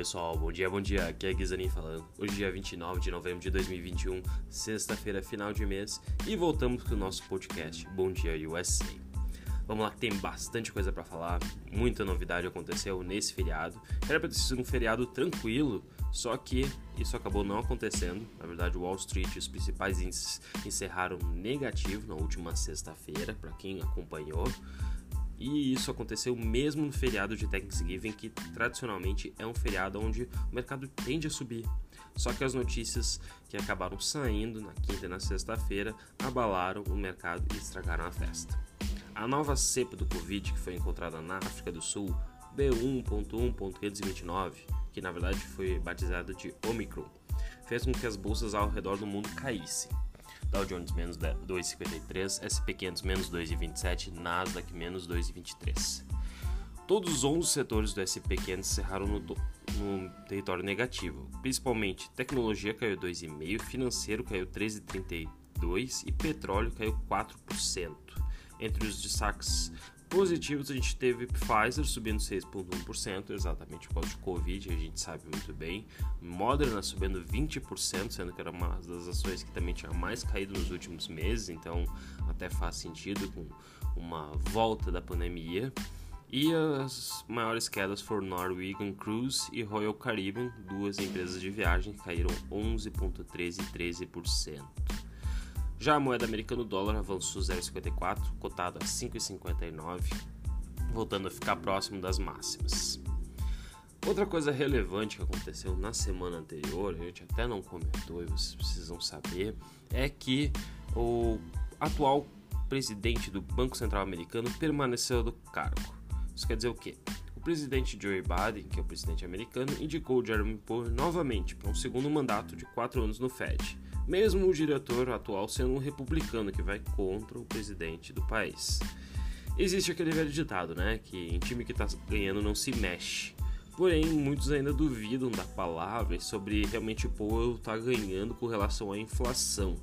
pessoal, bom dia, bom dia. Aqui é Guizanin falando. Hoje, dia 29 de novembro de 2021, sexta-feira, final de mês, e voltamos com o nosso podcast Bom Dia USA. Vamos lá, tem bastante coisa para falar, muita novidade aconteceu nesse feriado. Era para ter sido um feriado tranquilo, só que isso acabou não acontecendo. Na verdade, Wall Street e os principais índices encerraram negativo na última sexta-feira, para quem acompanhou. E isso aconteceu mesmo no feriado de Thanksgiving, que tradicionalmente é um feriado onde o mercado tende a subir. Só que as notícias que acabaram saindo na quinta e na sexta-feira abalaram o mercado e estragaram a festa. A nova cepa do Covid que foi encontrada na África do Sul, B1.1.529, que na verdade foi batizada de Omicron, fez com que as bolsas ao redor do mundo caíssem. Dow Jones menos 2,53, SP500 menos 2,27, Nasdaq menos 2,23. Todos os 11 setores do SP500 encerraram no, no território negativo, principalmente tecnologia caiu 2,5%, financeiro caiu 13,32% e petróleo caiu 4%. Entre os destaques positivos, a gente teve Pfizer subindo 6,1%, exatamente por causa de Covid, a gente sabe muito bem. Moderna subindo 20%, sendo que era uma das ações que também tinha mais caído nos últimos meses, então até faz sentido com uma volta da pandemia. E as maiores quedas foram Norwegian Cruise e Royal Caribbean, duas empresas de viagem que caíram 11,13% e 13%. Já a moeda americana, o dólar avançou 0,54, cotado a 5,59, voltando a ficar próximo das máximas. Outra coisa relevante que aconteceu na semana anterior, a gente até não comentou e vocês precisam saber, é que o atual presidente do Banco Central Americano permaneceu do cargo. Isso quer dizer o quê? O presidente Joe Biden, que é o presidente americano, indicou Jeremy Powell novamente para um segundo mandato de quatro anos no Fed mesmo o diretor atual sendo um republicano que vai contra o presidente do país. Existe aquele velho ditado, né, que em time que está ganhando não se mexe. Porém, muitos ainda duvidam da palavra sobre realmente Powell está ganhando com relação à inflação.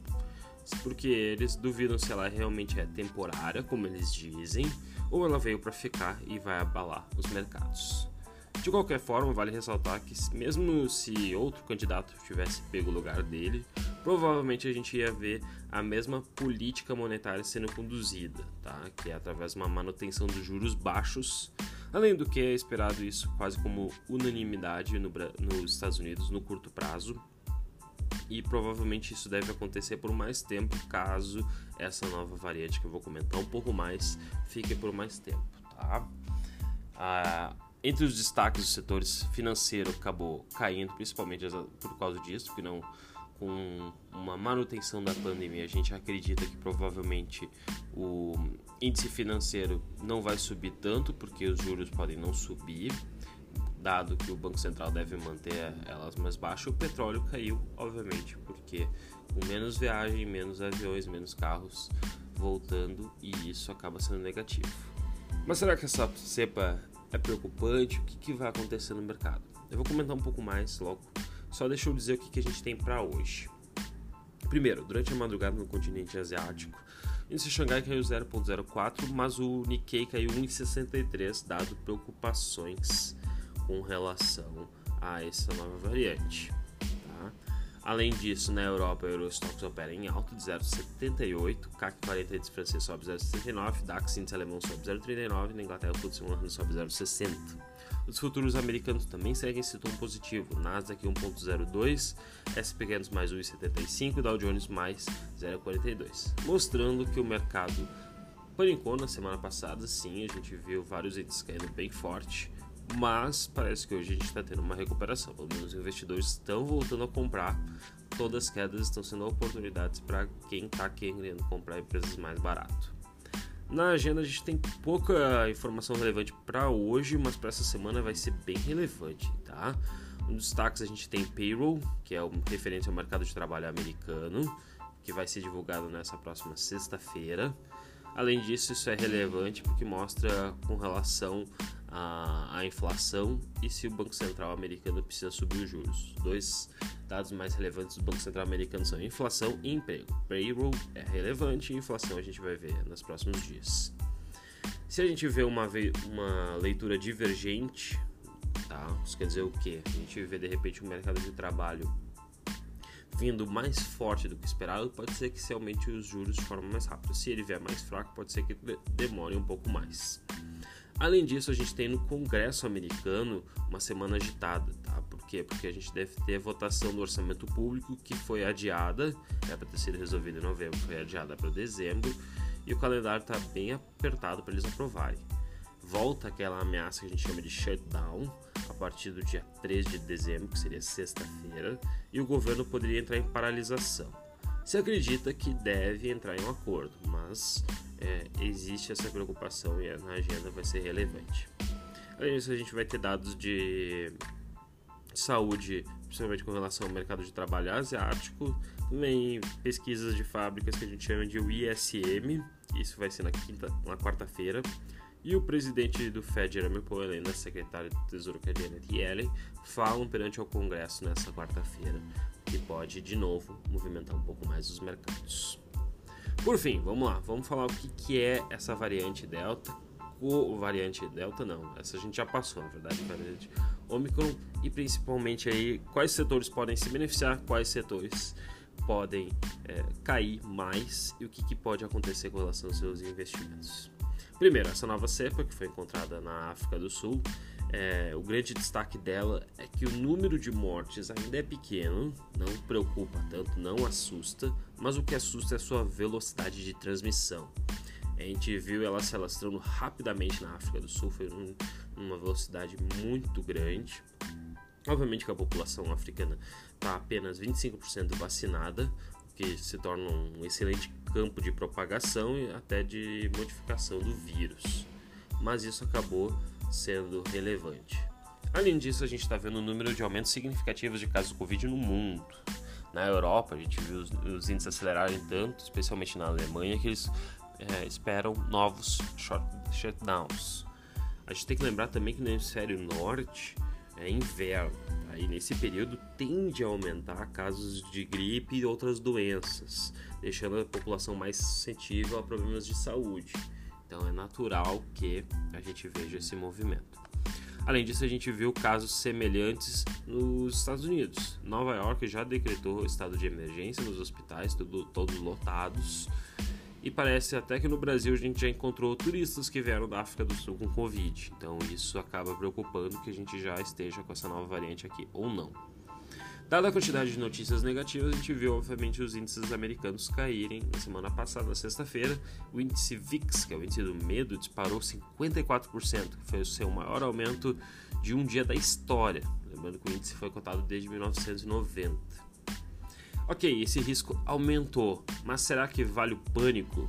Porque eles duvidam se ela realmente é temporária, como eles dizem, ou ela veio para ficar e vai abalar os mercados. De qualquer forma, vale ressaltar que, mesmo se outro candidato tivesse pego o lugar dele, provavelmente a gente ia ver a mesma política monetária sendo conduzida, tá? que é através de uma manutenção dos juros baixos, além do que é esperado isso quase como unanimidade no, nos Estados Unidos no curto prazo. E provavelmente isso deve acontecer por mais tempo, caso essa nova variante que eu vou comentar um pouco mais fique por mais tempo, tá? Ah, entre os destaques dos setores financeiro acabou caindo, principalmente por causa disso, porque não com uma manutenção da pandemia, a gente acredita que provavelmente o índice financeiro não vai subir tanto, porque os juros podem não subir, dado que o Banco Central deve manter elas mais baixas. O petróleo caiu, obviamente, porque com menos viagem, menos aviões, menos carros voltando, e isso acaba sendo negativo. Mas será que essa cepa é preocupante, o que, que vai acontecer no mercado. Eu vou comentar um pouco mais logo, só deixa eu dizer o que, que a gente tem para hoje. Primeiro, durante a madrugada no continente asiático, o índice Xangai caiu 0,04, mas o Nikkei caiu 1,63, dado preocupações com relação a essa nova variante. Além disso, na Europa, o Eurostox opera em alta de 0,78, CAC 40 índice francês sobe 0,69, DAX índice alemão sobe 0,39 na Inglaterra o FTSE 100 sobe 0,60. Os futuros americanos também seguem esse tom positivo, Nasdaq 1,02, SP 500 mais 1,75 e Dow Jones mais 0,42, mostrando que o mercado panicou na semana passada, sim, a gente viu vários índices caindo bem forte, mas parece que hoje a gente está tendo uma recuperação. Pelo menos os investidores estão voltando a comprar. Todas as quedas estão sendo oportunidades para quem está querendo comprar empresas mais barato. Na agenda a gente tem pouca informação relevante para hoje, mas para essa semana vai ser bem relevante, tá? Um dos destaques a gente tem payroll, que é um referente ao mercado de trabalho americano, que vai ser divulgado nessa próxima sexta-feira. Além disso, isso é relevante porque mostra com relação a, a, inflação e se o Banco Central americano precisa subir os juros. Dois dados mais relevantes do Banco Central americano são inflação e emprego. Payroll é relevante e inflação a gente vai ver nos próximos dias. Se a gente vê uma, uma leitura divergente Tá? Isso quer dizer o quê? A gente vê de repente um mercado de trabalho vindo mais forte do que esperado, pode ser que se aumente os juros de forma mais rápida. Se ele vier mais fraco, pode ser que demore um pouco mais. Além disso, a gente tem no Congresso americano uma semana agitada, tá? Por quê? Porque a gente deve ter a votação do orçamento público que foi adiada, é para ter sido resolvida em novembro, foi adiada para dezembro, e o calendário está bem apertado para eles aprovarem. Volta aquela ameaça que a gente chama de shutdown, a partir do dia 3 de dezembro, que seria sexta-feira, e o governo poderia entrar em paralisação. Se acredita que deve entrar em um acordo, mas é, existe essa preocupação e na agenda vai ser relevante. Além disso, a gente vai ter dados de saúde, principalmente com relação ao mercado de trabalho asiático, também pesquisas de fábricas que a gente chama de ISM, isso vai ser na quinta, na quarta-feira, e o presidente do Fed, Jeremy Powell, e a secretária do Tesouro, que é Janet Yellen, falam perante o Congresso nessa quarta-feira, que pode, de novo, movimentar um pouco mais os mercados. Por fim, vamos lá, vamos falar o que, que é essa variante Delta, o variante Delta não, essa a gente já passou, na verdade, variante Omicron, e principalmente aí quais setores podem se beneficiar, quais setores podem é, cair mais e o que, que pode acontecer com relação aos seus investimentos. Primeiro, essa nova cepa que foi encontrada na África do Sul, é, o grande destaque dela é que o número de mortes ainda é pequeno, não preocupa tanto, não assusta, mas o que assusta é a sua velocidade de transmissão. A gente viu ela se alastrando rapidamente na África do Sul, foi um, uma velocidade muito grande. Obviamente que a população africana está apenas 25% vacinada, que se torna um excelente campo de propagação e até de modificação do vírus. Mas isso acabou sendo relevante. Além disso, a gente está vendo um número de aumentos significativos de casos de Covid no mundo. Na Europa, a gente viu os, os índices acelerarem tanto, especialmente na Alemanha, que eles é, esperam novos shutdowns. A gente tem que lembrar também que no hemisfério norte é inverno. E nesse período tende a aumentar casos de gripe e outras doenças, deixando a população mais suscetível a problemas de saúde. Então é natural que a gente veja esse movimento. Além disso, a gente viu casos semelhantes nos Estados Unidos. Nova York já decretou estado de emergência nos hospitais, tudo, todos lotados. E parece até que no Brasil a gente já encontrou turistas que vieram da África do Sul com Covid. Então isso acaba preocupando que a gente já esteja com essa nova variante aqui ou não. Dada a quantidade de notícias negativas, a gente viu obviamente os índices americanos caírem na semana passada, na sexta-feira. O índice VIX, que é o índice do medo, disparou 54%, que foi o seu maior aumento de um dia da história. Lembrando que o índice foi cotado desde 1990. Ok, esse risco aumentou, mas será que vale o pânico?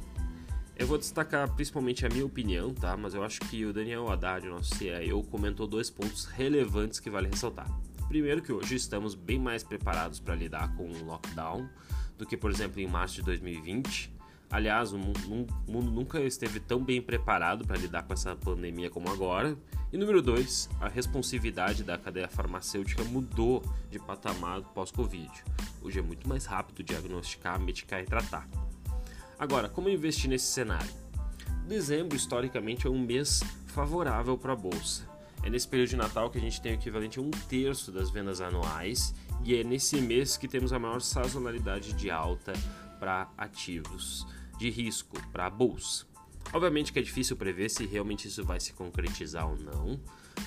Eu vou destacar principalmente a minha opinião, tá? Mas eu acho que o Daniel Haddad, nosso CIO, comentou dois pontos relevantes que vale ressaltar. Primeiro que hoje estamos bem mais preparados para lidar com o lockdown do que, por exemplo, em março de 2020. Aliás, o mundo nunca esteve tão bem preparado para lidar com essa pandemia como agora. E número dois, a responsividade da cadeia farmacêutica mudou de patamar pós-Covid. Hoje é muito mais rápido diagnosticar, medicar e tratar. Agora, como investir nesse cenário? Dezembro, historicamente, é um mês favorável para a bolsa. É nesse período de Natal que a gente tem o equivalente a um terço das vendas anuais e é nesse mês que temos a maior sazonalidade de alta para ativos de risco para a bolsa. Obviamente que é difícil prever se realmente isso vai se concretizar ou não,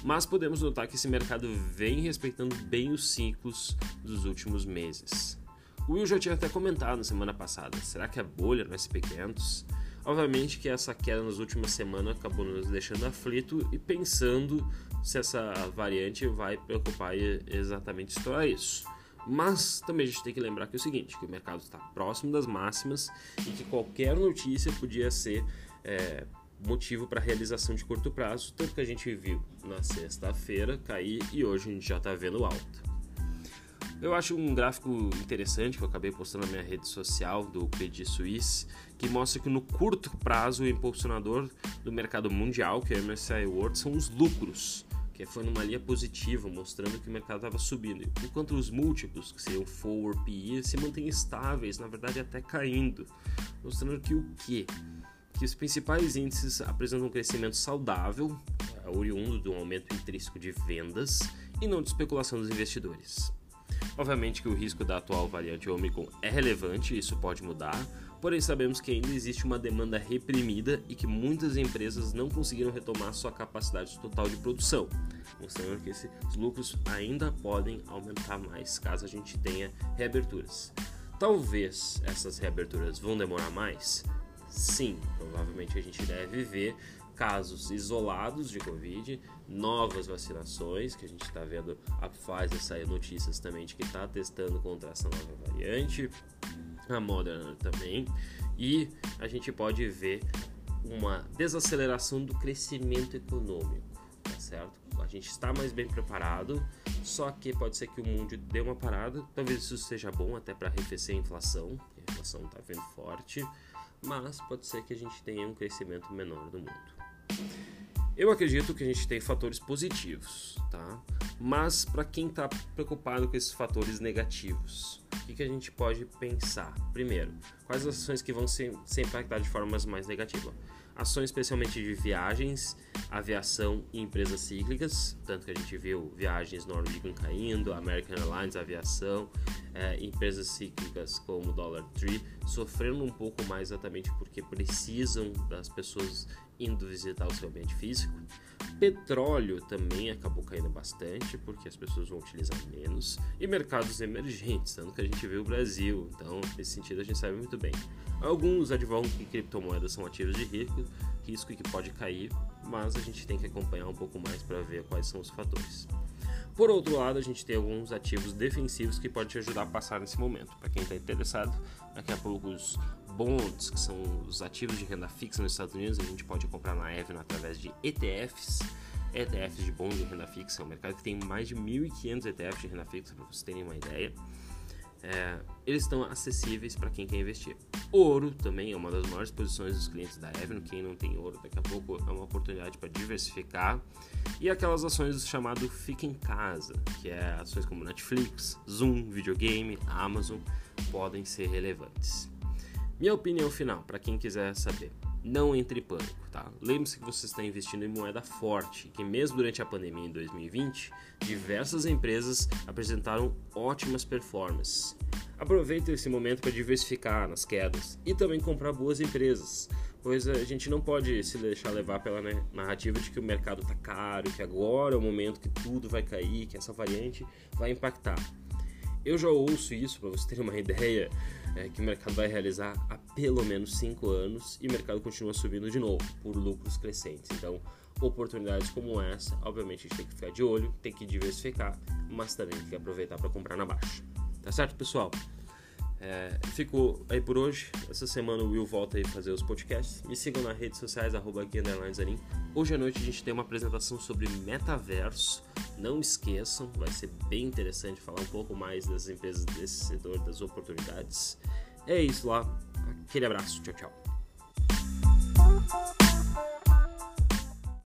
mas podemos notar que esse mercado vem respeitando bem os ciclos dos últimos meses. O Will já tinha até comentado na semana passada, será que é bolha no SP500? Obviamente que essa queda nas últimas semanas acabou nos deixando aflito e pensando se essa variante vai preocupar exatamente para isso. Mas também a gente tem que lembrar que é o seguinte, que o mercado está próximo das máximas e que qualquer notícia podia ser é, motivo para realização de curto prazo, tanto que a gente viu na sexta-feira cair e hoje a gente já está vendo alta. Eu acho um gráfico interessante que eu acabei postando na minha rede social do Credit Suisse, que mostra que no curto prazo o impulsionador do mercado mundial, que é o MSCI World, são os lucros que foi numa linha positiva, mostrando que o mercado estava subindo, enquanto os múltiplos, que seriam forward PE, se mantêm estáveis, na verdade até caindo, mostrando que o quê? Que os principais índices apresentam um crescimento saudável, é oriundo de um aumento intrínseco de vendas e não de especulação dos investidores. Obviamente que o risco da atual variante Omicron é relevante, isso pode mudar, porém sabemos que ainda existe uma demanda reprimida e que muitas empresas não conseguiram retomar sua capacidade total de produção, mostrando que esses lucros ainda podem aumentar mais caso a gente tenha reaberturas. Talvez essas reaberturas vão demorar mais? Sim, provavelmente a gente deve ver casos isolados de Covid, novas vacinações, que a gente está vendo a Pfizer sair notícias também de que está testando contra essa nova variante, a Moderna também, e a gente pode ver uma desaceleração do crescimento econômico, tá certo? A gente está mais bem preparado, só que pode ser que o mundo dê uma parada, talvez isso seja bom até para arrefecer a inflação, a inflação está vindo forte, mas pode ser que a gente tenha um crescimento menor do mundo. Eu acredito que a gente tem fatores positivos, tá? Mas para quem está preocupado com esses fatores negativos, o que, que, a gente pode pensar? Primeiro, quais as ações que vão ser, ser impactadas de formas mais negativas? Ações especialmente de viagens, aviação e empresas cíclicas, tanto que a gente viu viagens Norwegian caindo, American Airlines, aviação, é, empresas cíclicas como Dollar Tree sofrendo um pouco mais exatamente porque precisam das pessoas indo visitar o seu ambiente físico. Petróleo também acabou caindo bastante, porque as pessoas vão utilizar menos. E mercados emergentes, tanto que a gente vê o Brasil. Então, nesse sentido, a gente sabe muito bem. Alguns advogam que criptomoedas são ativos de risco, risco que pode cair, mas a gente tem que acompanhar um pouco mais para ver quais são os fatores. Por outro lado, a gente tem alguns ativos defensivos que podem te ajudar a passar nesse momento. Para quem está interessado, daqui a pouco os bonds, que são os ativos de renda fixa nos Estados Unidos, a gente pode comprar na Evno através de ETFs. ETFs de bons de renda fixa, é um mercado que tem mais de 1.500 ETFs de renda fixa, para vocês terem uma ideia. É, eles estão acessíveis para quem quer investir. Ouro também é uma das maiores posições dos clientes da Evno. Quem não tem ouro, daqui a pouco é uma oportunidade para diversificar. E aquelas ações chamado Fica em Casa, que é ações como Netflix, Zoom, videogame, Amazon, podem ser relevantes. Minha opinião final, para quem quiser saber, não entre em pânico, tá? Lembre-se que você está investindo em moeda forte, que mesmo durante a pandemia em 2020, diversas empresas apresentaram ótimas performances. Aproveite esse momento para diversificar nas quedas e também comprar boas empresas, pois a gente não pode se deixar levar pela narrativa de que o mercado está caro, que agora é o momento que tudo vai cair, que essa variante vai impactar. Eu já ouço isso para você ter uma ideia é, que o mercado vai realizar há pelo menos 5 anos e o mercado continua subindo de novo por lucros crescentes. Então, oportunidades como essa, obviamente a gente tem que ficar de olho, tem que diversificar, mas também tem que aproveitar para comprar na baixa. Tá certo, pessoal? É, fico aí por hoje. Essa semana o Will volta aí fazer os podcasts. Me sigam nas redes sociais, arroba Hoje à noite a gente tem uma apresentação sobre metaverso. Não esqueçam, vai ser bem interessante falar um pouco mais das empresas desse setor, das oportunidades. É isso lá. Aquele abraço. Tchau, tchau.